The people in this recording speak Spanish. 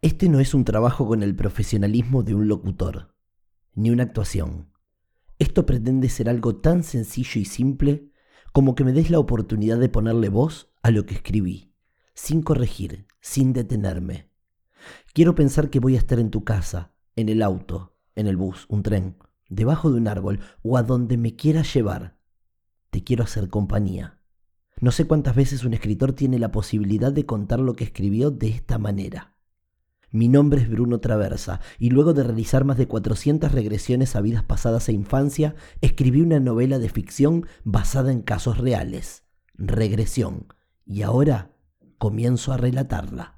Este no es un trabajo con el profesionalismo de un locutor, ni una actuación. Esto pretende ser algo tan sencillo y simple como que me des la oportunidad de ponerle voz a lo que escribí, sin corregir, sin detenerme. Quiero pensar que voy a estar en tu casa, en el auto, en el bus, un tren, debajo de un árbol o a donde me quieras llevar. Te quiero hacer compañía. No sé cuántas veces un escritor tiene la posibilidad de contar lo que escribió de esta manera. Mi nombre es Bruno Traversa y luego de realizar más de 400 regresiones a vidas pasadas e infancia, escribí una novela de ficción basada en casos reales. Regresión. Y ahora comienzo a relatarla.